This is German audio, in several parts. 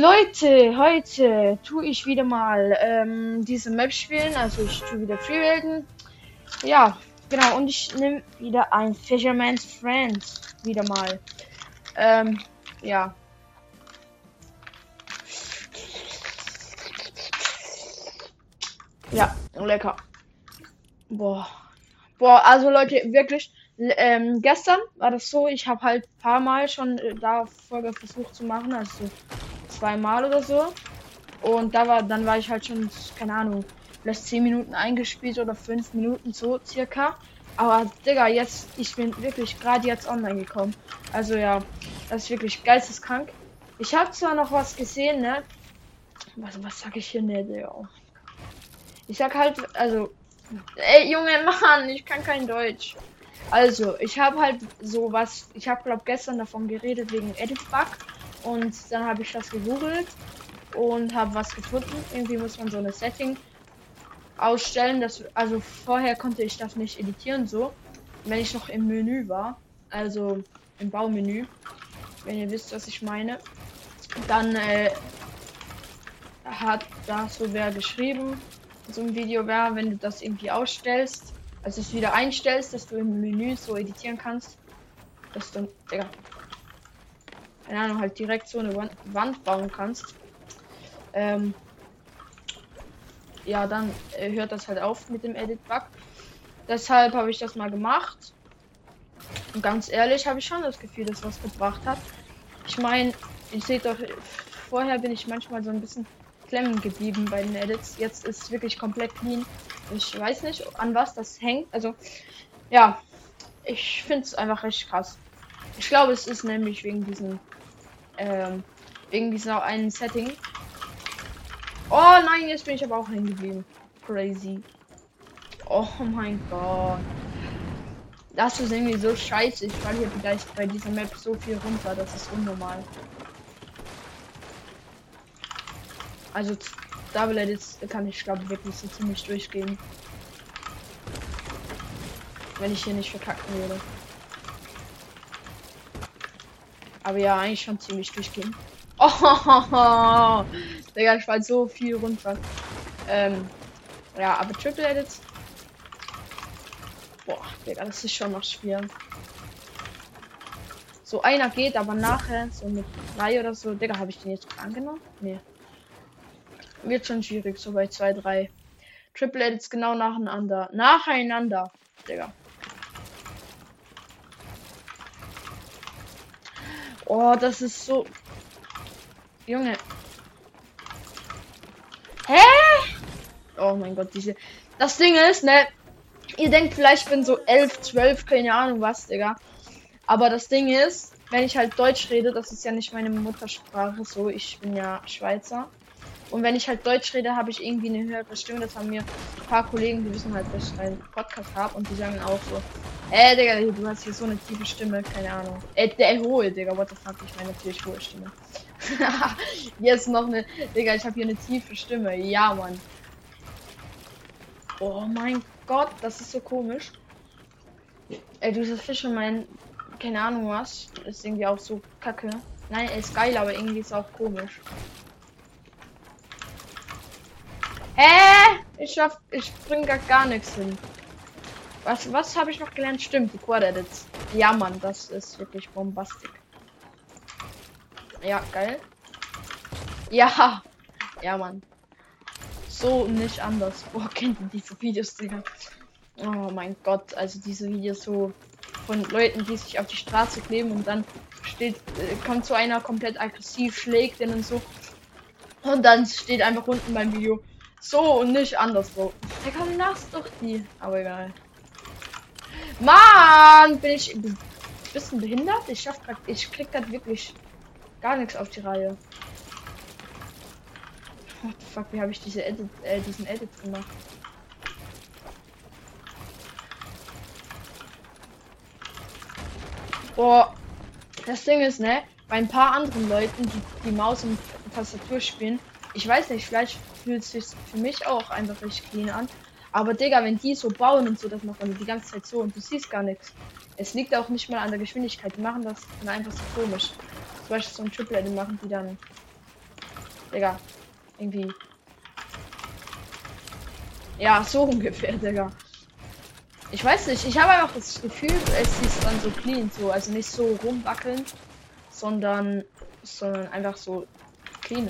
Leute, heute tue ich wieder mal ähm, diese Map spielen. Also ich tue wieder Freewelten. Ja, genau. Und ich nehme wieder ein Fisherman's Friend. Wieder mal. Ähm, ja. Ja, lecker. Boah. Boah, also Leute, wirklich. Ähm, gestern war das so, ich habe halt paar Mal schon äh, da Folge versucht zu machen, also zweimal oder so. Und da war, dann war ich halt schon, keine Ahnung, vielleicht 10 Minuten eingespielt oder 5 Minuten so circa. Aber Digga, jetzt, ich bin wirklich gerade jetzt online gekommen. Also ja, das ist wirklich geisteskrank. Ich habe zwar noch was gesehen, ne? Was, was sag ich hier ne, Digga? Ich sag halt, also, ey, Junge, Mann, ich kann kein Deutsch. Also, ich habe halt so was, ich habe glaube gestern davon geredet wegen Edit Bug und dann habe ich das gegoogelt und habe was gefunden. Irgendwie muss man so eine Setting ausstellen. Das, also vorher konnte ich das nicht editieren so, wenn ich noch im Menü war, also im Baumenü. Wenn ihr wisst, was ich meine, dann äh, hat da so wer geschrieben, so ein Video wäre, wenn du das irgendwie ausstellst, also es wieder einstellst, dass du im Menü so editieren kannst, dass du, Digga, keine Ahnung, halt direkt so eine Wand bauen kannst. Ähm, ja, dann äh, hört das halt auf mit dem Edit-Bug. Deshalb habe ich das mal gemacht. Und ganz ehrlich habe ich schon das Gefühl, dass was gebracht hat. Ich meine, ich seht doch, vorher bin ich manchmal so ein bisschen klemmen geblieben bei den Edits. Jetzt ist es wirklich komplett clean. Ich weiß nicht, an was das hängt. Also, ja, ich finde es einfach richtig krass. Ich glaube, es ist nämlich wegen diesen ähm, wegen dieser einen Setting. Oh nein, jetzt bin ich aber auch hängen geblieben. Crazy. Oh mein Gott. Das ist irgendwie so scheiße. Ich falle hier vielleicht bei dieser Map so viel runter. Das ist unnormal. Also Double Edits kann ich glaube wirklich so ziemlich durchgehen. Wenn ich hier nicht verkacken würde. Aber ja, eigentlich schon ziemlich durchgehen. Oh, Digga, ich war so viel runter. Ähm, ja, aber Triple Edits. Boah, Digga, das ist schon noch schwer. So einer geht, aber nachher, so mit drei oder so, Digga, habe ich den jetzt angenommen? Nee. Wird schon schwierig, so bei zwei, drei. Triple Edits genau nacheinander. Nacheinander, Digga. Oh, das ist so. Junge. Hä? Oh mein Gott, diese. Das Ding ist, ne? Ihr denkt vielleicht, ich bin so 11, 12, keine Ahnung was, Digga. Aber das Ding ist, wenn ich halt Deutsch rede, das ist ja nicht meine Muttersprache, so. Ich bin ja Schweizer. Und wenn ich halt Deutsch rede, habe ich irgendwie eine höhere Stimme. Das haben mir ein paar Kollegen, die wissen halt, dass ich einen Podcast habe und die sagen auch so, äh, Digga, du hast hier so eine tiefe Stimme, keine Ahnung. Äh, der hohe, Digga, what the fuck, ich meine natürlich hohe Stimme. Jetzt noch eine, Digga, ich habe hier eine tiefe Stimme. Ja, Mann. Oh mein Gott, das ist so komisch. Ey, dieses Fisherman, keine Ahnung was, ist irgendwie auch so kacke. Nein, ist geil, aber irgendwie ist auch komisch. Hä? Ich schaff, ich bring gar, gar nichts hin. Was, was habe ich noch gelernt? Stimmt, die Quad Edits. Ja, Mann, das ist wirklich bombastisch. Ja, geil. Ja, ja, Mann. So nicht anders. Boah, kennt ihr diese Videos, Digga? Oh mein Gott, also diese Videos so von Leuten, die sich auf die Straße kleben und dann steht, äh, kommt so einer komplett aggressiv, schlägt den und so. Und dann steht einfach unten beim Video, so und nicht anderswo. Digga, lass doch die. Aber egal. Mann, bin ich ein bisschen behindert? Ich schaff grad, ich krieg grad wirklich gar nichts auf die Reihe. What the fuck, wie habe ich diese Edit, äh, diesen Edit gemacht? Boah, das Ding ist, ne? Bei ein paar anderen Leuten, die die Maus und Tastatur spielen, ich weiß nicht, vielleicht fühlt es sich für mich auch einfach richtig clean an. Aber Digga, wenn die so bauen und so, das macht dann die ganze Zeit so und du siehst gar nichts. Es liegt auch nicht mal an der Geschwindigkeit. Die machen das einfach so komisch. Zum Beispiel so ein Triple, die machen die dann Digga. Irgendwie. Ja, so ungefähr, Digga. Ich weiß nicht, ich habe einfach das Gefühl, es ist dann so clean, so, also nicht so rumwackeln, sondern, sondern einfach so clean.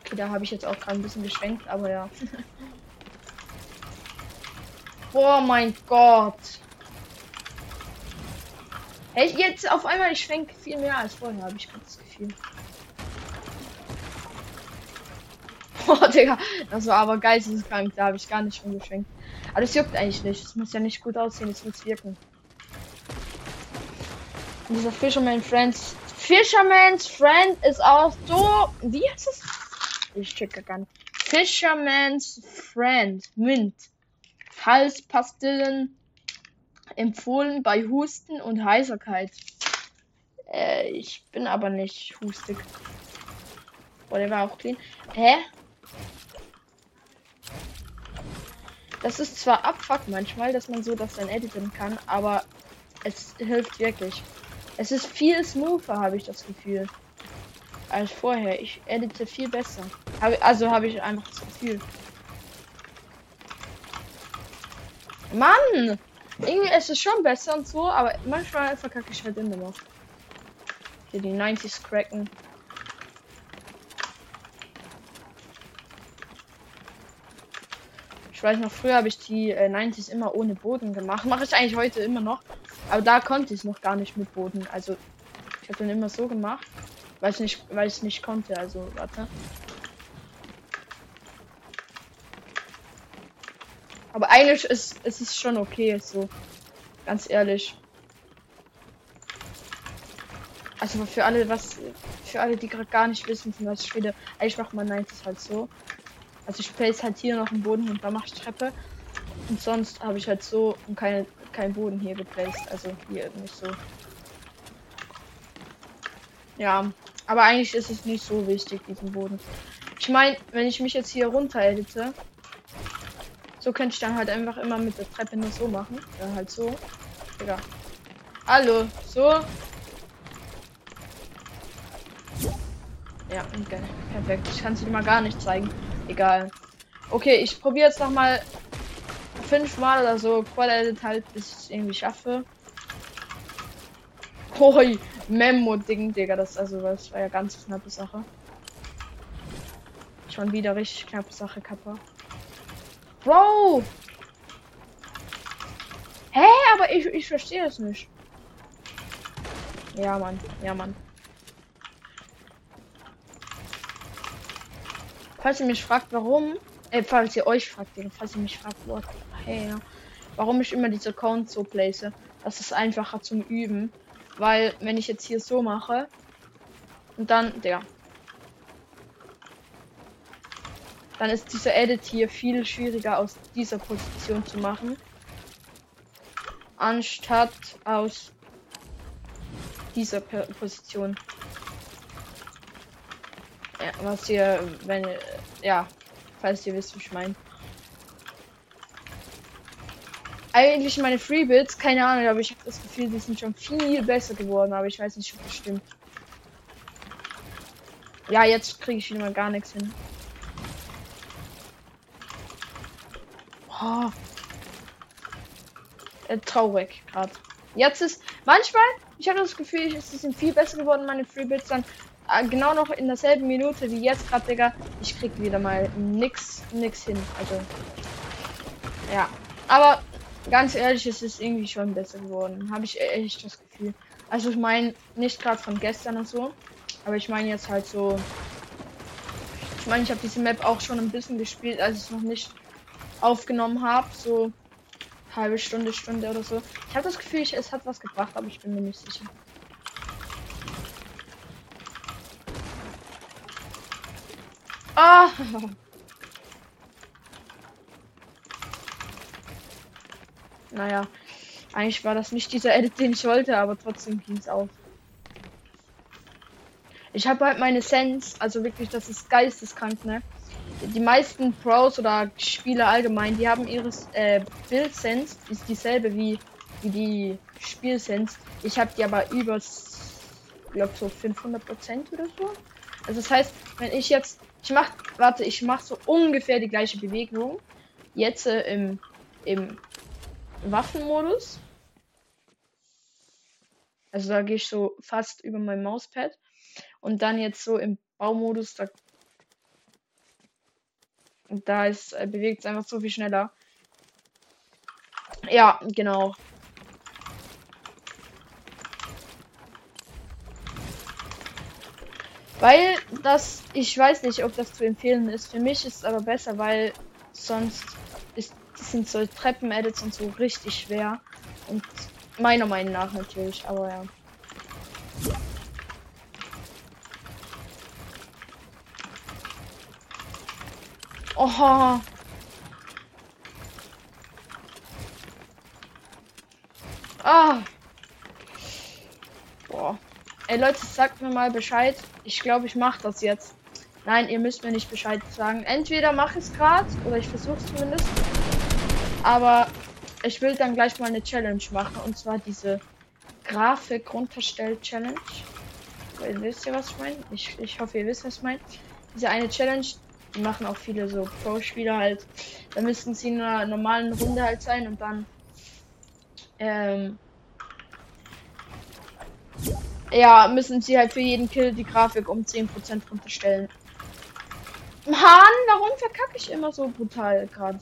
Okay, da habe ich jetzt auch gerade ein bisschen geschwenkt, aber ja. Boah, mein Gott. Hey, jetzt auf einmal, ich schwenke viel mehr als vorher, habe ich das Gefühl. Boah, Digga, das war aber geisteskrank, da habe ich gar nicht rumgeschwenkt. Aber das juckt eigentlich nicht, es muss ja nicht gut aussehen, es muss wirken. Und dieser Fisherman Friends. Fisherman's Friend ist auch so. Wie heißt es? Ich checke gar nicht. Fisherman's Friend. Mint. Halspastillen empfohlen bei Husten und Heiserkeit. Äh, ich bin aber nicht hustig. Boah, der war auch clean. Hä? Das ist zwar abfuck manchmal, dass man so das dann editen kann, aber es hilft wirklich. Es ist viel smoother, habe ich das Gefühl. Als vorher. Ich edite viel besser. Also habe ich einfach das Gefühl. Mann! Irgendwie ist es schon besser und so, aber manchmal verkacke ich halt immer noch. Hier die 90s cracken. Ich weiß noch, früher habe ich die äh, 90s immer ohne Boden gemacht. Mache ich eigentlich heute immer noch. Aber da konnte ich noch gar nicht mit Boden. Also ich habe dann immer so gemacht, weil ich nicht, nicht konnte. Also warte. Aber eigentlich ist, ist es schon okay, so. Ganz ehrlich. Also für alle, was, für alle, die gerade gar nicht wissen, was ich rede, eigentlich macht man 90 halt so. Also ich place halt hier noch einen Boden und da mache ich Treppe. Und sonst habe ich halt so und keine, kein Boden hier geplaced. Also hier nicht so. Ja, aber eigentlich ist es nicht so wichtig, diesen Boden. Ich meine, wenn ich mich jetzt hier runter edite, so könnte ich dann halt einfach immer mit der Treppe nur so machen. Ja, halt so. Digga. Hallo, so. Ja, okay. perfekt. Ich kann es dir mal gar nicht zeigen. Egal. Okay, ich probiere jetzt noch mal fünfmal oder so Quad halt, bis ich es irgendwie schaffe. Hoi, Memo-Ding, Digga. Das also das war ja ganz knappe Sache. Schon wieder richtig knappe Sache, Kappa. Bro! Hä, aber ich, ich verstehe es nicht. Ja, Mann. Ja, Mann. Falls ihr mich fragt, warum, äh, falls ihr euch fragt, falls ihr mich fragt, what, hey, warum ich immer diese Account so place, das ist einfacher zum Üben, weil wenn ich jetzt hier so mache und dann, der, dann ist dieser Edit hier viel schwieriger aus dieser Position zu machen. Anstatt aus dieser Position. Ja, was ihr, wenn, ja, falls ihr wisst, was ich meine. Eigentlich meine Freebits, keine Ahnung, aber ich habe das Gefühl, die sind schon viel besser geworden, aber ich weiß nicht, ob das stimmt. Ja, jetzt kriege ich wieder mal gar nichts hin. Oh. Traurig gerade. Jetzt ist manchmal, ich habe das Gefühl, es sind viel besser geworden, meine Freebits dann äh, genau noch in derselben Minute wie jetzt gerade, Digga. Ich krieg wieder mal nix, nix hin. Also ja, aber ganz ehrlich, es ist irgendwie schon besser geworden. Habe ich echt das Gefühl. Also ich meine nicht gerade von gestern und so, aber ich meine jetzt halt so. Ich meine, ich habe diese Map auch schon ein bisschen gespielt, als ich noch nicht aufgenommen habe, so halbe Stunde, Stunde oder so. Ich habe das Gefühl, es hat was gebracht, aber ich bin mir nicht sicher. Ah! Naja, eigentlich war das nicht dieser Edit, den ich wollte, aber trotzdem ging es auf. Ich habe halt meine Sense, also wirklich, das ist geisteskrank, ne? Die meisten Pros oder Spieler allgemein, die haben ihres äh, Build Sense ist dieselbe wie, wie die Spiel Sense. Ich habe die aber über, glaube so 500 Prozent oder so. Also das heißt, wenn ich jetzt, ich mach, warte, ich mache so ungefähr die gleiche Bewegung. Jetzt äh, im, im Waffenmodus. Also da gehe ich so fast über mein Mauspad. Und dann jetzt so im Baumodus, da, da ist, äh, bewegt es einfach so viel schneller. Ja, genau. Weil das, ich weiß nicht, ob das zu empfehlen ist. Für mich ist es aber besser, weil sonst ist, sind so Treppen-Edits und so richtig schwer. Und meiner Meinung nach natürlich, aber ja. Oha. Ah. Boah. Ey Leute, sagt mir mal Bescheid. Ich glaube, ich mache das jetzt. Nein, ihr müsst mir nicht Bescheid sagen. Entweder mache ich es gerade oder ich versuche es zumindest. Aber ich will dann gleich mal eine Challenge machen und zwar diese Grafik runterstellt Challenge. Wisst ihr, was ich meine? Ich, ich hoffe, ihr wisst, was ich meine. Diese eine Challenge, machen auch viele so Pro-Spieler halt. Da müssten sie in einer normalen Runde halt sein und dann ähm, ja, müssen sie halt für jeden Kill die Grafik um 10% runterstellen. Mann, warum verkacke ich immer so brutal gerade?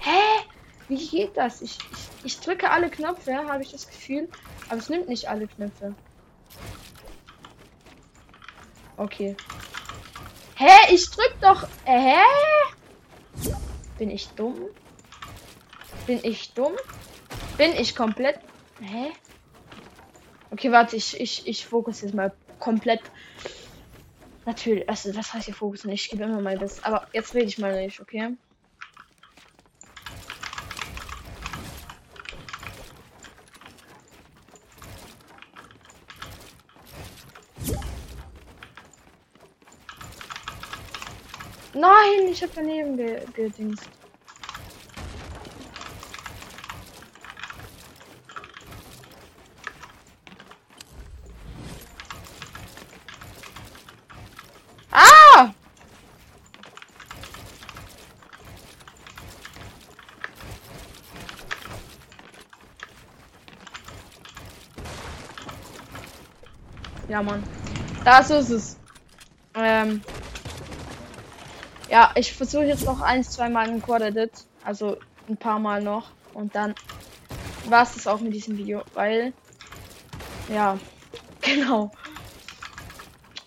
Hä? Wie geht das? Ich, ich, ich drücke alle Knöpfe, habe ich das Gefühl. Aber es nimmt nicht alle Knöpfe. Okay. Hä? Ich drück doch. Hä? Bin ich dumm? Bin ich dumm? Bin ich komplett. Hä? Okay, warte, ich, ich, ich fokus jetzt mal komplett. Natürlich, also das heißt hier Fokus nicht, ich gebe immer mal das. Aber jetzt rede ich mal nicht, okay? Nein, ich habe daneben gedingst. Ja, Mann. Das ist es. Ähm. Ja, ich versuche jetzt noch ein, zwei Mal ein Quad Edit. Also ein paar Mal noch. Und dann war es das auch mit diesem Video. Weil. Ja. Genau.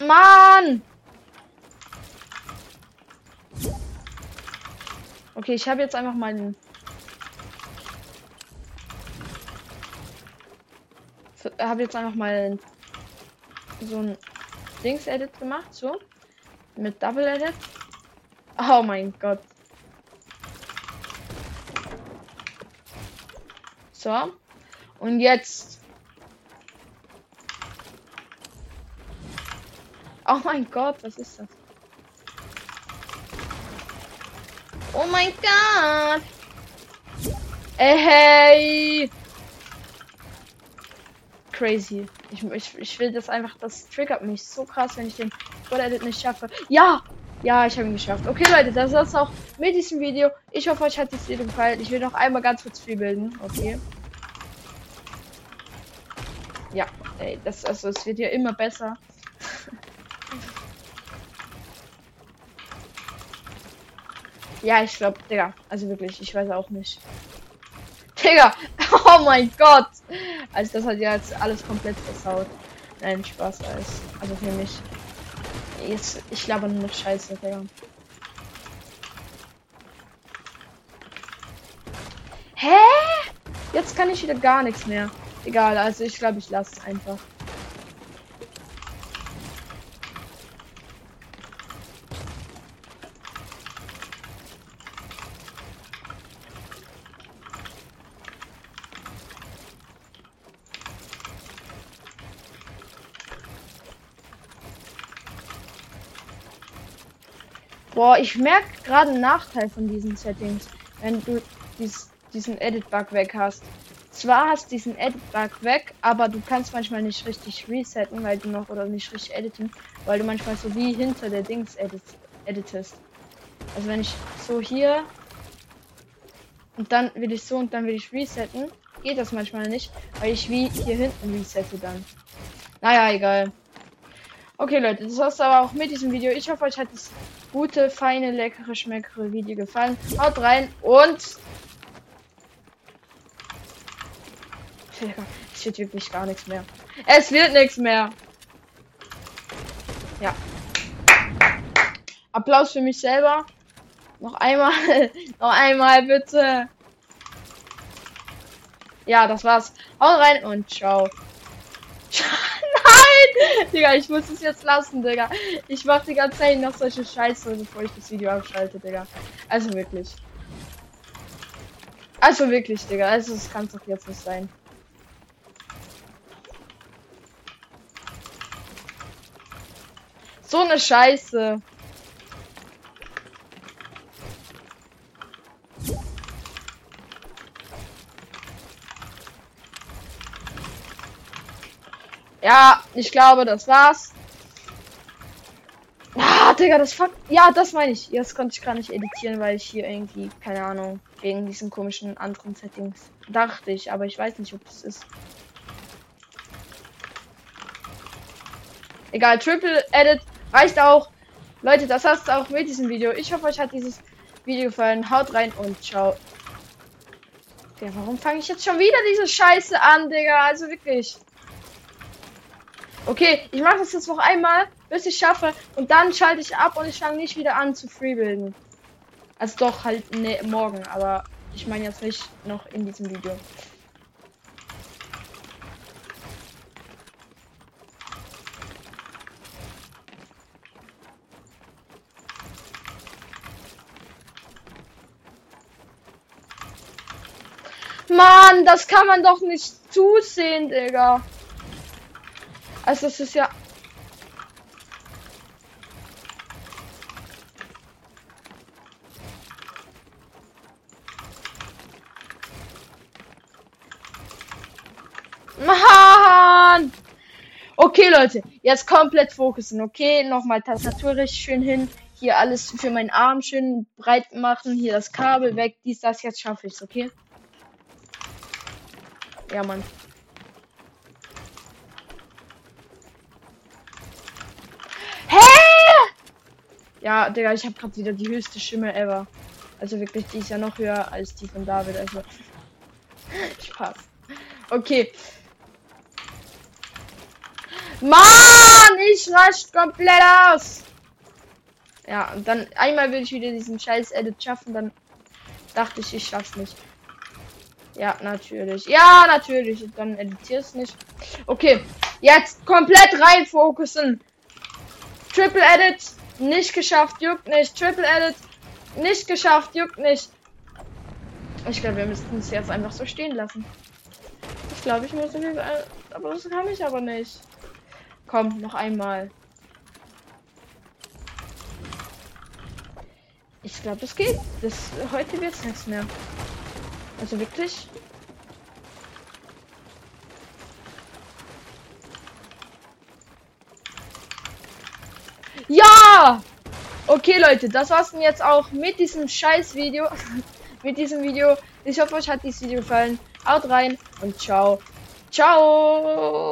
Mann! Okay, ich habe jetzt einfach meinen. Habe jetzt einfach mal so ein Dings-Edit gemacht, so. Mit Double-Edit. Oh mein Gott. So. Und jetzt. Oh mein Gott, was ist das? Oh mein Gott! Ey, hey! crazy. Ich, ich, ich will das einfach, das triggert mich so krass, wenn ich den Full Edit nicht schaffe. Ja! Ja, ich habe ihn geschafft. Okay, Leute, das war's auch mit diesem Video. Ich hoffe, euch hat das Video gefallen. Ich will noch einmal ganz kurz viel bilden. Okay. Ja, ey, das, also, es wird ja immer besser. ja, ich glaube, Digga, also wirklich, ich weiß auch nicht. Digga, oh mein Gott. Also das hat ja jetzt alles komplett versaut. Nein, Spaß alles. Also für mich. Jetzt, ich glaube nur noch Scheiße, Digga. Hä? Jetzt kann ich wieder gar nichts mehr. Egal, also ich glaube, ich lasse es einfach. Boah, ich merke gerade einen Nachteil von diesen Settings, wenn du dies, diesen Edit-Bug weg hast. zwar hast du diesen Edit-Bug weg, aber du kannst manchmal nicht richtig resetten, weil du noch oder nicht richtig editen, weil du manchmal so wie hinter der Dings edit, editest. Also wenn ich so hier und dann will ich so und dann will ich resetten, geht das manchmal nicht, weil ich wie hier hinten resette dann. Naja, egal. Okay, Leute, das war's aber auch mit diesem Video. Ich hoffe, euch hat das gute, feine, leckere, schmeckere Video gefallen. Haut rein und es wird wirklich gar nichts mehr. Es wird nichts mehr. Ja. Applaus für mich selber. Noch einmal. noch einmal bitte. Ja, das war's. Haut rein und ciao. Digga, ich muss es jetzt lassen, Digga. Ich mach die ganze Zeit noch solche Scheiße, bevor ich das Video abschalte, Digga. Also wirklich. Also wirklich, Digga. Also es kann doch jetzt nicht sein. So eine Scheiße. Ja, ich glaube, das war's. Ah, Digga, das fuck. Ja, das meine ich. Jetzt konnte ich gar nicht editieren, weil ich hier irgendwie, keine Ahnung, wegen diesen komischen anderen Settings dachte ich, aber ich weiß nicht, ob das ist. Egal, Triple Edit Reicht auch. Leute, das hast auch mit diesem Video. Ich hoffe, euch hat dieses Video gefallen. Haut rein und ciao. Ja, warum fange ich jetzt schon wieder diese Scheiße an, Digga? Also wirklich. Okay, ich mache das jetzt noch einmal, bis ich schaffe. Und dann schalte ich ab und ich fange nicht wieder an zu freebilden. Also doch halt ne, morgen, aber ich meine jetzt nicht noch in diesem Video. Mann, das kann man doch nicht zusehen, Digga. Also es ist ja. Mann! Okay, Leute, jetzt komplett fokussen, okay? Nochmal Tastatur richtig schön hin. Hier alles für meinen Arm schön breit machen. Hier das Kabel weg. Dies, das, jetzt schaffe ich es, okay? Ja, Mann. Hä? Ja, Digga, ich habe gerade wieder die höchste Stimme ever. Also wirklich, die ist ja noch höher als die von David. Also. Spaß. Okay. Mann, ich rasch komplett aus. Ja, und dann einmal will ich wieder diesen scheiß Edit schaffen, dann dachte ich, ich schaff's nicht. Ja, natürlich. Ja, natürlich. Dann editierst nicht. Okay. Jetzt komplett rein fokussen. Triple Edit. Nicht geschafft. Juckt nicht. Triple Edit. Nicht geschafft. Juckt nicht. Ich glaube, wir müssten es jetzt einfach so stehen lassen. Ich glaube, ich muss. Aber das kann ich aber nicht. Komm, noch einmal. Ich glaube, das geht. Das heute wird es nichts mehr. Also wirklich? Okay, Leute, das war's denn jetzt auch mit diesem scheiß Video. mit diesem Video. Ich hoffe, euch hat dieses Video gefallen. Haut rein und ciao. Ciao!